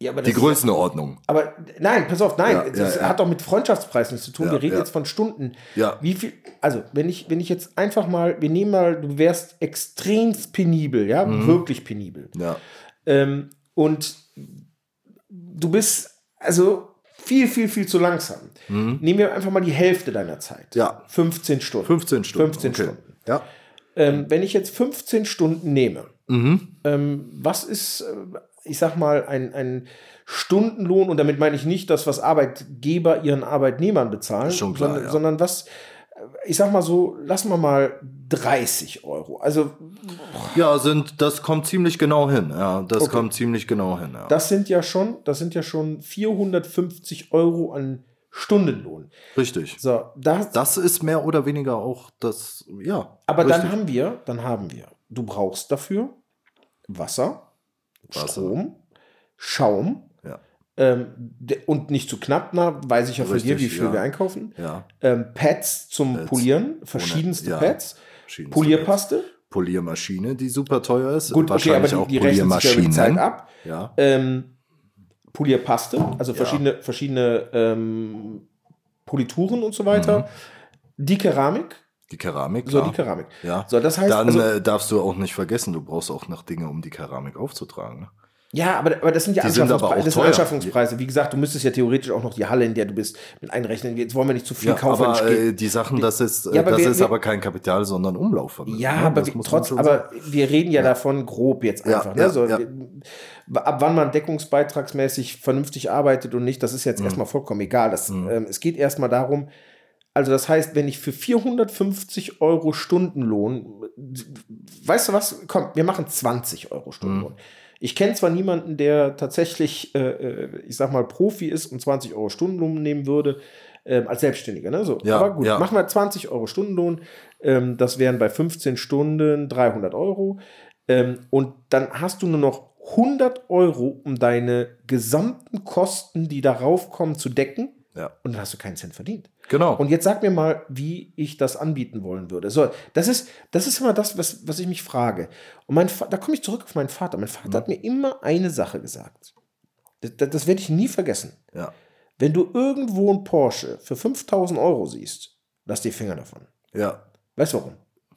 ja, aber die das ist- Größenordnung. Aber nein, pass auf, nein, Ja, das ja, ja. hat doch mit Freundschaftspreis nichts zu tun. Ja, wir reden ja. jetzt von Stunden. Ja. Wie viel, also, wenn ich, wenn ich jetzt einfach mal, wir nehmen mal, du wärst extremst penibel, ja, Mhm. wirklich penibel. Ja, Ähm, und du bist also viel, viel, viel zu langsam. Nehmen wir einfach mal die Hälfte deiner Zeit. Mhm. Ja. 15 Stunden. 15 Stunden. 15 okay. Stunden. Ja. Ähm, wenn ich jetzt 15 Stunden nehme, Mhm. ähm, was ist, äh, ich sag mal, ein, ein Stundenlohn, und damit meine ich nicht das, was Arbeitgeber ihren Arbeitnehmern bezahlen, Schon klar, sondern, ja. sondern was, ich sag mal so, lassen wir mal 30 Euro. Also Ja, sind, das kommt ziemlich genau hin. Ja, das Okay. kommt ziemlich genau hin. Ja. das sind ja schon, das sind ja schon 450 Euro an Stundenlohn. Richtig. So, das, Das ist mehr oder weniger auch das, ja. aber richtig. dann haben wir, dann haben wir, du brauchst dafür Wasser, Wasser. Strom, Schaum. Ähm, und nicht zu knapp, na, weiß ich ja von dir, wie viel ja. wir einkaufen. Ja. Ähm, Pads zum Pads. Polieren, verschiedenste ja. Pads. Verschiedenste Polierpaste. Poliermaschine, die super teuer ist. Gut, okay, aber die, die rechnet sich ja die Zeit ab. Ja. Ähm, Polierpaste, also verschiedene, verschiedene ähm, Polituren und so weiter. Die Keramik, Die Keramik, so klar. die Keramik. Ja. So, das heißt, Dann also, äh, darfst du auch nicht vergessen, du brauchst auch noch Dinge, um die Keramik aufzutragen. Ja, aber, aber das sind ja Die sind Anschaffungspreise. auch Das sind. Anschaffungspreise. Wie gesagt, du müsstest ja theoretisch auch noch die Halle, in der du bist, mit einrechnen. Jetzt wollen wir nicht zu viel Ja, kaufen. aber äh, die Sachen, das ist, äh, Ja, aber das wir- ist wir- aber kein Kapital, sondern Umlaufvermögen. Ja, ne? aber, wir, trotz, aber wir reden ja, davon grob jetzt Ja, einfach. ja, ne? so, ja. Ab wann man deckungsbeitragsmäßig vernünftig arbeitet und nicht, das ist Mhm. jetzt erstmal vollkommen egal. Das, ähm, es geht erstmal darum, also das heißt, wenn ich für 450 Euro Stundenlohn, weißt du was, komm, wir machen 20 Euro Stundenlohn. Mhm. Ich kenne zwar niemanden, der tatsächlich, äh, äh, ich sag mal, Profi ist und 20 Euro Stundenlohn nehmen würde, ähm, als Selbstständiger. Ne? So. Ja, Aber gut, ja. machen wir 20 Euro Stundenlohn. Ähm, das wären bei 15 Stunden 300 Euro. Ähm, und dann hast du nur noch 100 Euro, um deine gesamten Kosten, die darauf kommen, zu decken. Ja. Und dann hast du keinen Cent verdient. Genau. Und jetzt sag mir mal, wie ich das anbieten wollen würde. So, das ist, das ist immer das, was, was ich mich frage. Und mein da komme ich zurück auf meinen Vater. Mein Vater hat mir immer eine Sache gesagt. Das, das, das werde ich nie vergessen. ja. Wenn du irgendwo einen Porsche für 5000 Euro siehst, lass die Finger davon. ja. Weißt du warum?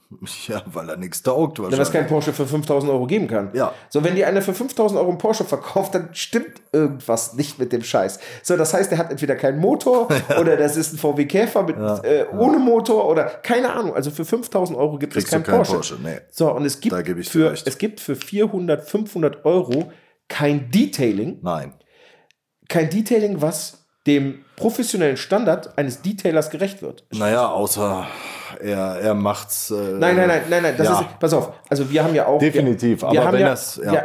Ja, weil er nichts taugt Weil es kein Porsche für 5000 Euro geben kann. Ja. So, wenn dir einer für 5000 Euro einen Porsche verkauft, dann stimmt irgendwas nicht mit dem Scheiß. So, das heißt, der hat entweder keinen Motor oder das ist ein VW Käfer mit, Ja. äh, ohne Motor oder keine Ahnung. Also für 5000 Euro gibt Kriegst es keinen du keinen Porsche. Porsche, nee. So, und es gibt, für, recht. es gibt für 400, 500 Euro kein Detailing, Nein. kein Detailing, was dem professionellen Standard eines Detailers gerecht wird. Naja, außer er, er macht's. Äh, Nein, nein, nein, nein, nein. Das ja. ist, pass auf. Also wir haben ja auch. Definitiv, Wir, wir aber haben wenn ja, das- ja. ja.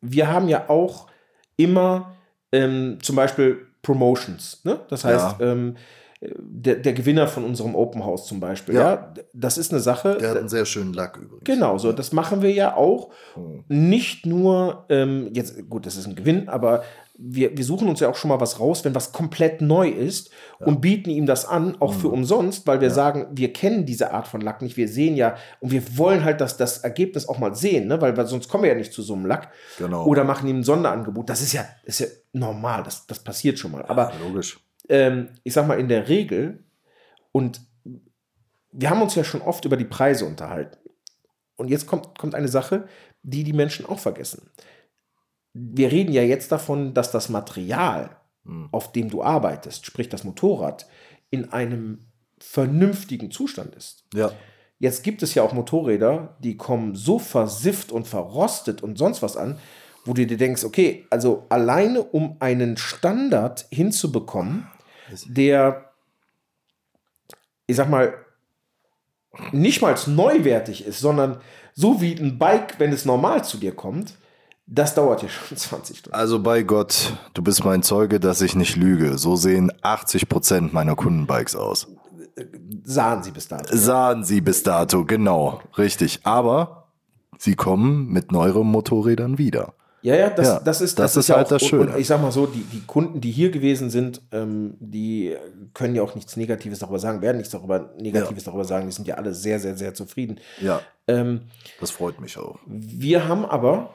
Wir haben ja auch immer ähm, zum Beispiel Promotions. Ne? Das heißt, ähm, der, der Gewinner von unserem Open House zum Beispiel. Ja. Ja. das ist eine Sache. Der hat einen sehr schönen Lack übrigens. Genau, so, das machen wir ja auch. Hm. Nicht nur, ähm, jetzt, gut, das ist ein Gewinn, aber wir, wir suchen uns ja auch schon mal was raus, wenn was komplett neu ist und bieten ihm das an, auch Hm. für umsonst, weil wir sagen, wir kennen diese Art von Lack nicht, wir sehen ja und wir wollen halt das, das Ergebnis auch mal sehen, ne? weil, weil sonst kommen wir ja nicht zu so einem Lack. Genau. Oder machen ihm ein Sonderangebot. Das ist ja, ist ja normal, das, das passiert schon mal. Aber Logisch. Ähm, ich sag mal, in der Regel, und wir haben uns ja schon oft über die Preise unterhalten. Und jetzt kommt, kommt eine Sache, die die Menschen auch vergessen. Wir reden ja jetzt davon, dass das Material, Hm. auf dem du arbeitest, sprich das Motorrad, in einem vernünftigen Zustand ist. Ja. Jetzt gibt es ja auch Motorräder, die kommen so versifft und verrostet und sonst was an, wo du dir denkst, okay, also alleine um einen Standard hinzubekommen, der, ich sag mal, nicht mal neuwertig ist, sondern so wie ein Bike, wenn es normal zu dir kommt, das dauert ja schon 20 Stunden. Also bei Gott, du bist mein Zeuge, dass ich nicht lüge. So sehen 80 Prozent meiner Kundenbikes aus. Sahen sie bis dato. Sahen sie bis dato, genau, richtig. Aber sie kommen mit neueren Motorrädern wieder. Ja, ja, das, Ja, das ist, das ist ja halt auch, das Schöne. Und ich sag mal so, die, die Kunden, die hier gewesen sind, ähm, die können ja auch nichts Negatives darüber sagen, werden nichts darüber Negatives darüber sagen. Die sind ja alle sehr, sehr, sehr zufrieden. Ja, Ähm, das freut mich auch. wir haben aber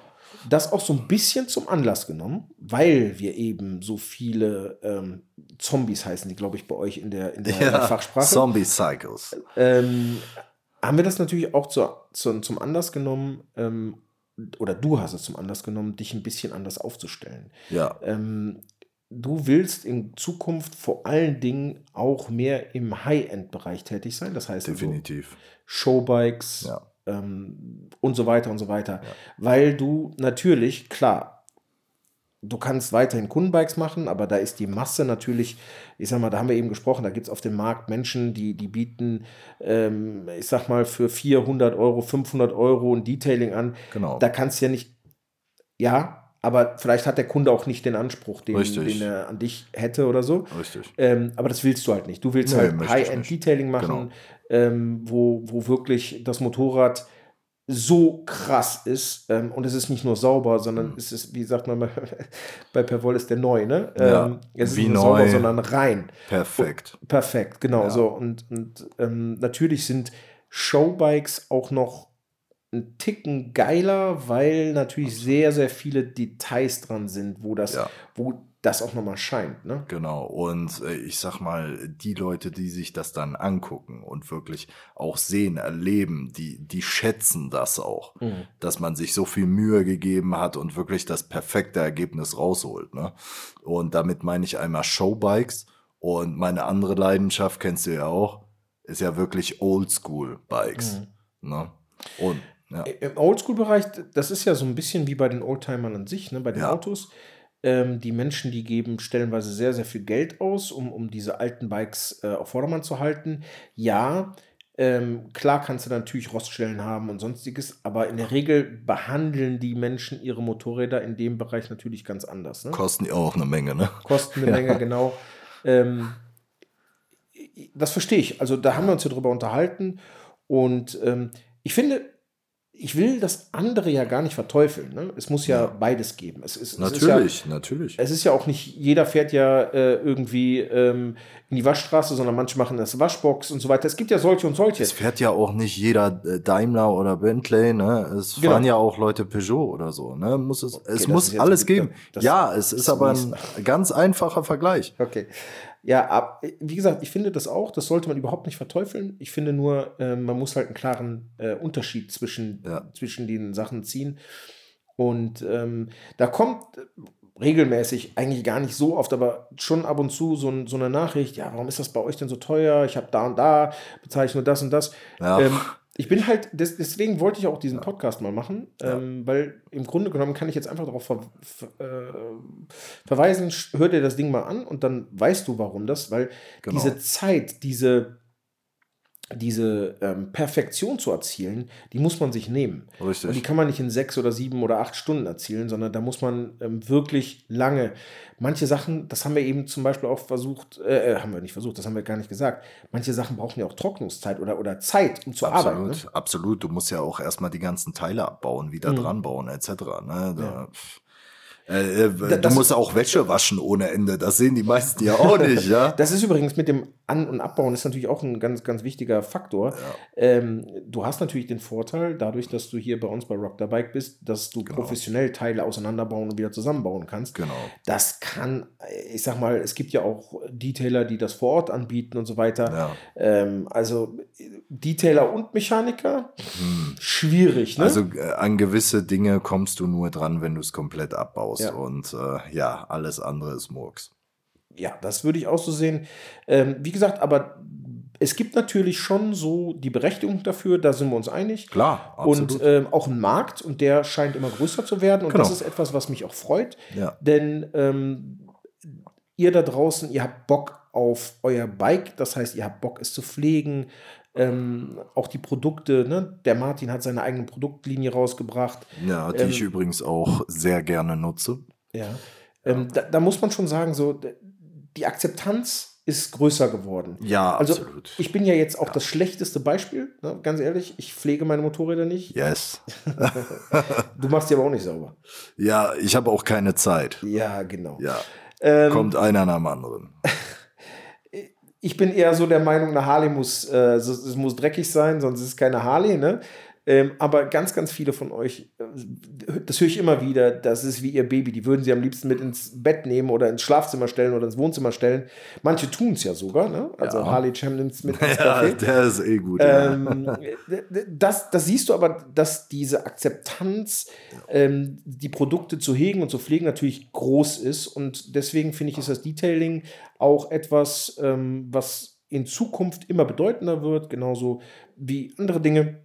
das auch so ein bisschen zum Anlass genommen, weil wir eben so viele ähm, Zombies heißen die, glaube ich, bei euch in der, in der Fachsprache. Zombie Cycles. ähm, haben wir das natürlich auch zu, zu, zum Anlass genommen, ähm, oder du hast es zum Anlass genommen, dich ein bisschen anders aufzustellen. Ja, Ähm, du willst in Zukunft vor allen Dingen auch mehr im High-End-Bereich tätig sein. Das heißt, also definitiv. Showbikes Ja. ähm, und so weiter und so weiter. Weil du natürlich, klar, du kannst weiterhin Kundenbikes machen, aber da ist die Masse natürlich, ich sag mal, da haben wir eben gesprochen, da gibt es auf dem Markt Menschen, die, die bieten, ähm, ich sag mal, für 400 Euro, 500 Euro ein Detailing an. Genau. Da kannst du ja nicht, ja, aber vielleicht hat der Kunde auch nicht den Anspruch, den, den er an dich hätte oder so. Richtig. Ähm, aber das willst du halt nicht. Du willst Nee, halt High-End-Detailing machen, Genau. ähm, wo, wo wirklich das Motorrad so krass ist. Ähm, und es ist nicht nur sauber, sondern Mhm. es ist, wie sagt man bei, bei Perwoll ist der neu, ne? Ja, Ähm, es ist wie nicht neu. sauber, sondern rein. Perfekt. Perfekt, genau Ja. so. Und, und ähm, natürlich sind Showbikes auch noch ein Ticken geiler, weil natürlich sehr, sehr viele Details dran sind, wo das, Ja. wo das auch nochmal scheint. Ne? Genau. Und äh, ich sag mal, die Leute, die sich das dann angucken und wirklich auch sehen, erleben, die, die schätzen das auch, mhm. dass man sich so viel Mühe gegeben hat und wirklich das perfekte Ergebnis rausholt. Ne? Und damit meine ich einmal Showbikes und meine andere Leidenschaft, kennst du ja auch, ist ja wirklich Oldschool-Bikes. Mhm. Ne? Und ja. Im Oldschool-Bereich, das ist ja so ein bisschen wie bei den Oldtimern an sich, ne? bei den ja. Autos. Ähm, die Menschen, die geben stellenweise sehr, sehr viel Geld aus, um, um diese alten Bikes äh, auf Vordermann zu halten. Ja, ähm, klar kannst du natürlich Roststellen haben und sonstiges, aber in der Regel behandeln die Menschen ihre Motorräder in dem Bereich natürlich ganz anders. Ne? Kosten ja auch eine Menge, ne? Kosten eine ja. Menge, genau. Ähm, das verstehe ich. Also da haben wir uns ja drüber unterhalten. Und ähm, ich finde, ich will das andere ja gar nicht verteufeln. Ne? Es muss ja, ja, beides geben. Es ist, natürlich, es ja, natürlich. Es ist ja auch nicht, jeder fährt ja äh, irgendwie ähm, in die Waschstraße, sondern manche machen das Waschbox und so weiter. Es gibt ja solche und solche. Es fährt ja auch nicht jeder äh, Daimler oder Bentley, ne? Es genau. fahren ja auch Leute Peugeot oder so, ne? Muss es, okay, es muss alles geben. Ja, es ist aber ein ganz einfacher Vergleich. Okay. Ja, ab, wie gesagt, ich finde das auch, das sollte man überhaupt nicht verteufeln. Ich finde nur, äh, man muss halt einen klaren äh, Unterschied zwischen, ja. zwischen den Sachen ziehen. Und ähm, da kommt regelmäßig, eigentlich gar nicht so oft, aber schon ab und zu so, so eine Nachricht, ja, warum ist das bei euch denn so teuer? Ich habe da und da, bezahle ich nur das und das. Ja. Ähm, ich bin halt, des, deswegen wollte ich auch diesen Podcast mal machen, ja. ähm, weil im Grunde genommen kann ich jetzt einfach darauf ver, ver, äh, verweisen, hör dir das Ding mal an und dann weißt du, warum das, weil genau. diese Zeit, diese diese ähm, Perfektion zu erzielen, die muss man sich nehmen. Richtig. Und die kann man nicht in sechs oder sieben oder acht Stunden erzielen, sondern da muss man ähm, wirklich lange. Manche Sachen, das haben wir eben zum Beispiel auch versucht, äh, äh, haben wir nicht versucht, das haben wir gar nicht gesagt. Manche Sachen brauchen ja auch Trocknungszeit oder, oder Zeit, um zu absolut, arbeiten. Ne? Absolut, du musst ja auch erstmal die ganzen Teile abbauen, wieder mhm. dran bauen, etc. Ne? Da, ja. Äh du musst auch Wäsche waschen ohne Ende. Das sehen die meisten ja auch nicht, ja. Das ist übrigens mit dem An- und Abbauen ist natürlich auch ein ganz, ganz wichtiger Faktor. Ja. Ähm, du hast natürlich den Vorteil, dadurch, dass du hier bei uns bei Rock the Bike bist, dass du genau. professionell Teile auseinanderbauen und wieder zusammenbauen kannst. Genau. Das kann, ich sag mal, es gibt ja auch Detailer, die das vor Ort anbieten und so weiter. Ja. Ähm, also Detailer und Mechaniker, hm. schwierig, ne? Also äh, an gewisse Dinge kommst du nur dran, wenn du es komplett abbaust ja. und äh, ja, alles andere ist Murks. Ja, das würde ich auch so sehen. Ähm, wie gesagt, aber es gibt natürlich schon so die Berechtigung dafür, da sind wir uns einig. Klar, absolut. Und ähm, auch ein Markt und der scheint immer größer zu werden und genau. das ist etwas, was mich auch freut. Ja. Denn ähm, ihr da draußen, ihr habt Bock auf euer Bike, das heißt, ihr habt Bock, es zu pflegen, ähm, auch die Produkte, ne? der Martin hat seine eigene Produktlinie rausgebracht. Ja, die ähm, ich übrigens auch sehr gerne nutze. Ja, ähm, da, da, muss man schon sagen, so die Akzeptanz ist größer geworden. Ja, also, absolut. Ich bin ja jetzt auch ja. das schlechteste Beispiel, ne? ganz ehrlich. Ich pflege meine Motorräder nicht. Yes. du machst die aber auch nicht sauber. Ja, ich habe auch keine Zeit. Ja, genau. Ja. Ähm, Kommt einer nach dem anderen. ich bin eher so der Meinung, eine Harley muss, äh, es muss dreckig sein, sonst ist es keine Harley, ne? Ähm, aber ganz, ganz viele von euch, äh, das höre ich immer wieder, das ist wie ihr Baby, die würden sie am liebsten mit ins Bett nehmen oder ins Schlafzimmer stellen oder ins Wohnzimmer stellen. Manche tun es ja sogar, ne? Also ja. Harley Cham nimmt es mit ins Ja, der ist eh gut. Ähm, ja. das, das siehst du aber, dass diese Akzeptanz, ähm, die Produkte zu hegen und zu pflegen, natürlich groß ist. Und deswegen finde ich, ist das Detailing auch etwas, ähm, was in Zukunft immer bedeutender wird, genauso wie andere Dinge.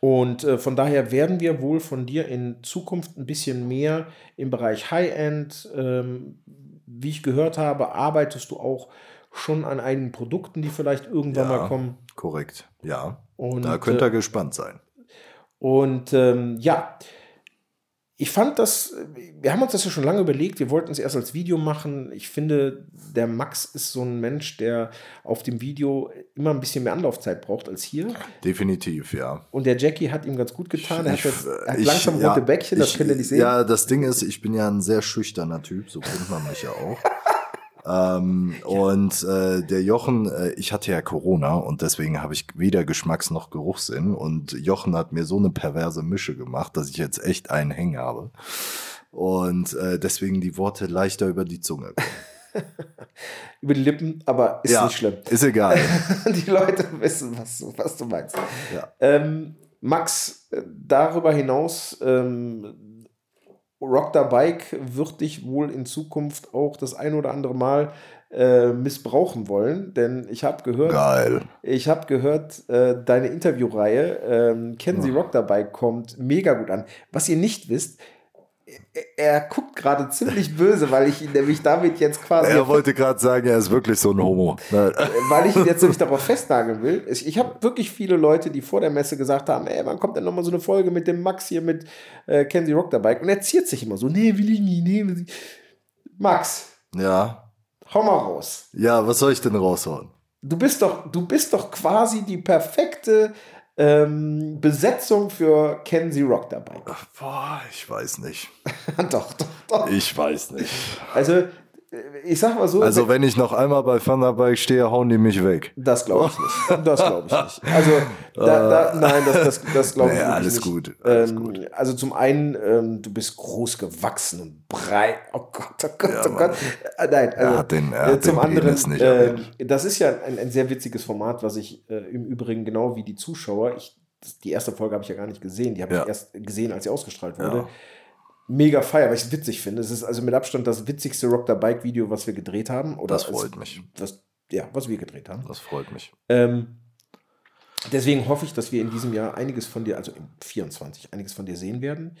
Und äh, von daher werden wir wohl von dir in Zukunft ein bisschen mehr im Bereich High-End, ähm, wie ich gehört habe, arbeitest du auch schon an einigen Produkten, die vielleicht irgendwann ja, mal kommen. Korrekt, ja. Und, da könnt ihr äh, gespannt sein. Und ähm, ja, ich fand das, wir haben uns das ja schon lange überlegt, wir wollten es erst als Video machen. Ich finde, der Max ist so ein Mensch, der auf dem Video immer ein bisschen mehr Anlaufzeit braucht als hier. Definitiv, ja. Und der Jackie hat ihm ganz gut getan. Er hat, jetzt, er hat ich, langsam rote ja, Bäckchen, das ich, könnt ihr nicht sehen. Ja, das Ding ist, ich bin ja ein sehr schüchterner Typ, so kennt man mich ja auch. Ähm, ja. Und äh, der Jochen, äh, ich hatte ja Corona und deswegen habe ich weder Geschmacks- noch Geruchssinn. Und Jochen hat mir so eine perverse Mische gemacht, dass ich jetzt echt einen Hängen habe. und äh, deswegen die Worte leichter über die Zunge. über die Lippen, aber ist ja, nicht schlimm. Ist egal. die Leute wissen, was, was du meinst. Ja. Ähm, Max, äh, darüber hinaus, ähm, Rock the Bike wird dich wohl in Zukunft auch das ein oder andere Mal äh, missbrauchen wollen, denn ich habe gehört, Geil. ich habe gehört, äh, deine Interviewreihe ähm, Kennen Sie Rock dabei kommt mega gut an. Was ihr nicht wisst, er guckt gerade ziemlich böse, weil ich ihn nämlich damit jetzt quasi. Er wollte gerade sagen, er ist wirklich so ein Homo. weil ich ihn jetzt nämlich darauf festnageln will. Ich habe wirklich viele Leute, die vor der Messe gesagt haben: Ey, wann kommt denn nochmal so eine Folge mit dem Max hier mit äh, Kenzie Rock dabei? Und er ziert sich immer so: Nee, will ich nie, nee, will ich. Max. Ja. Hau mal raus. Ja, was soll ich denn raushauen? Du bist doch, du bist doch quasi die perfekte ähm, Besetzung für Kenzie Rock dabei. Boah, ich weiß nicht. doch, doch, doch. Ich weiß nicht. Also, ich sag mal so. Also, wenn ich noch einmal bei Thunderbike stehe, hauen die mich weg. Das glaube ich nicht. Das glaube ich nicht. Also, da, da, nein, das, das, das glaube ich naja, alles nicht. Gut, alles ähm, gut. Also, zum einen, ähm, du bist groß gewachsen und breit. Oh Gott, oh Gott, Ja, oh Mann. Gott. Äh, nein, also, Er hat den- er äh, hat zum den anderen, nicht äh, das ist ja ein, ein sehr witziges Format, was ich äh, im Übrigen genau wie die Zuschauer, ich, die erste Folge habe ich ja gar nicht gesehen, die habe Ja. ich erst gesehen, als sie ausgestrahlt wurde. Ja. Mega feier, weil ich es witzig finde. Es ist also mit Abstand das witzigste Rock the Bike Video, was wir gedreht haben. Oder Das freut es- mich. Was, ja, was wir gedreht haben. Das freut mich. Ähm, deswegen hoffe ich, dass wir in diesem Jahr einiges von dir, also im 24, einiges von dir sehen werden.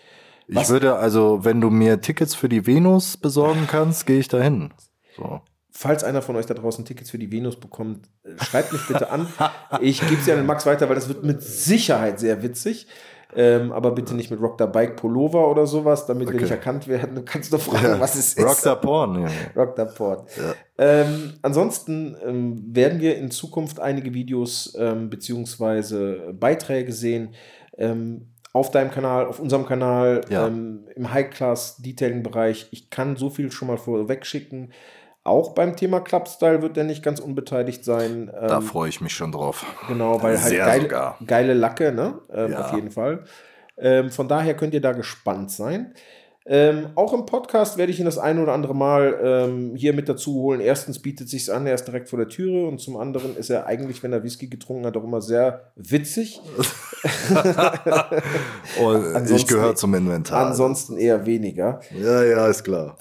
Ich Was- würde also, wenn du mir Tickets für die Venus besorgen kannst, gehe ich dahin. So. Falls einer von euch da draußen Tickets für die Venus bekommt, äh, schreibt mich bitte an. Ich gebe sie an den Max weiter, weil das wird mit Sicherheit sehr witzig. Ähm, aber bitte nicht mit Rock the Bike Pullover oder sowas, damit wir Okay. nicht erkannt werden. Du kannst doch fragen, was es ist. Rock the Porn. Ja. Rock the Port. Ja. Ähm, ansonsten ähm, werden wir in Zukunft einige Videos ähm, beziehungsweise Beiträge sehen ähm, auf deinem Kanal, auf unserem Kanal, Ja. ähm, im High-Class-Detailing-Bereich. Ich kann so viel schon mal vorweg schicken. Auch beim Thema Clubstyle wird er nicht ganz unbeteiligt sein. Da Ähm, freue ich mich schon drauf. Genau, weil halt geile, geile Lacke, ne? Ähm, Ja. Auf jeden Fall. Ähm, von daher könnt ihr da gespannt sein. Ähm, auch im Podcast werde ich ihn das ein oder andere Mal ähm, hier mit dazu holen. Erstens bietet sich an, er ist direkt vor der Türe und zum anderen ist er eigentlich, wenn er Whisky getrunken hat, auch immer sehr witzig. Und ich Ansonsten- gehöre zum Inventar. Ansonsten eher weniger. Ja, ja, ist klar.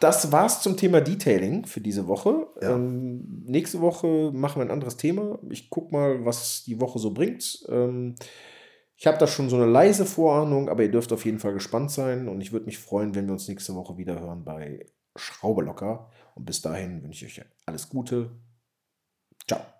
Das war's zum Thema Detailing für diese Woche. Ja. Ähm, nächste Woche machen wir ein anderes Thema. Ich guck mal, was die Woche so bringt. Ähm, ich habe da schon so eine leise Vorahnung, aber ihr dürft auf jeden Fall gespannt sein und ich würde mich freuen, wenn wir uns nächste Woche wieder hören bei Schraube locker. Und bis dahin wünsche ich euch alles Gute. Ciao.